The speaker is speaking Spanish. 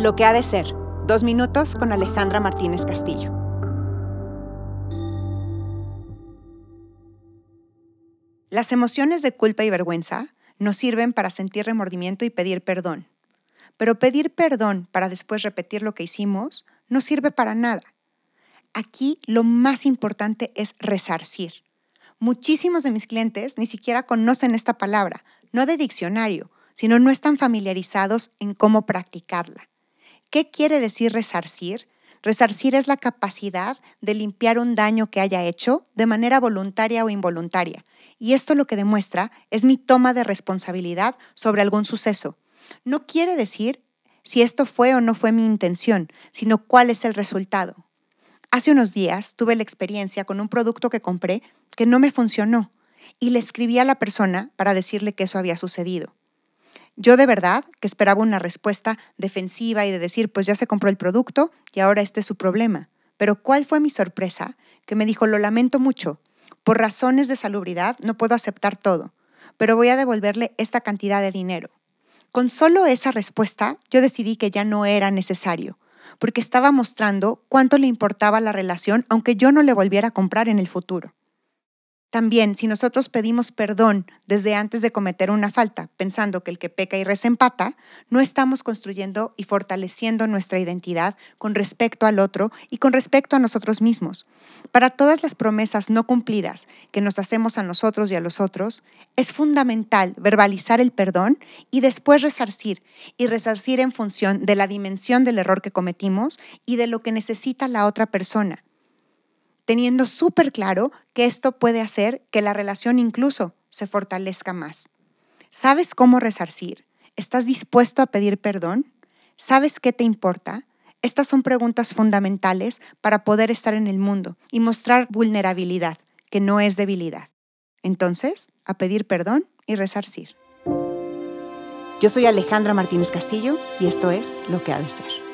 Lo que ha de ser. Dos minutos con Alejandra Martínez Castillo. Las emociones de culpa y vergüenza nos sirven para sentir remordimiento y pedir perdón. Pero pedir perdón para después repetir lo que hicimos no sirve para nada. Aquí lo más importante es resarcir. Muchísimos de mis clientes ni siquiera conocen esta palabra, no de diccionario, sino no están familiarizados en cómo practicarla. ¿Qué quiere decir resarcir? Resarcir es la capacidad de limpiar un daño que haya hecho de manera voluntaria o involuntaria. Y esto lo que demuestra es mi toma de responsabilidad sobre algún suceso. No quiere decir si esto fue o no fue mi intención, sino cuál es el resultado. Hace unos días tuve la experiencia con un producto que compré que no me funcionó y le escribí a la persona para decirle que eso había sucedido. Yo de verdad que esperaba una respuesta defensiva y de decir, pues ya se compró el producto y ahora este es su problema. Pero ¿cuál fue mi sorpresa? Que me dijo, lo lamento mucho. Por razones de salubridad no puedo aceptar todo, pero voy a devolverle esta cantidad de dinero. Con solo esa respuesta, yo decidí que ya no era necesario, porque estaba mostrando cuánto le importaba la relación aunque yo no le volviera a comprar en el futuro. También, si nosotros pedimos perdón desde antes de cometer una falta, pensando que el que peca y resempata, no estamos construyendo y fortaleciendo nuestra identidad con respecto al otro y con respecto a nosotros mismos. Para todas las promesas no cumplidas que nos hacemos a nosotros y a los otros, es fundamental verbalizar el perdón y después resarcir, y resarcir en función de la dimensión del error que cometimos y de lo que necesita la otra persona teniendo súper claro que esto puede hacer que la relación incluso se fortalezca más. ¿Sabes cómo resarcir? ¿Estás dispuesto a pedir perdón? ¿Sabes qué te importa? Estas son preguntas fundamentales para poder estar en el mundo y mostrar vulnerabilidad, que no es debilidad. Entonces, a pedir perdón y resarcir. Yo soy Alejandra Martínez Castillo y esto es Lo que ha de ser.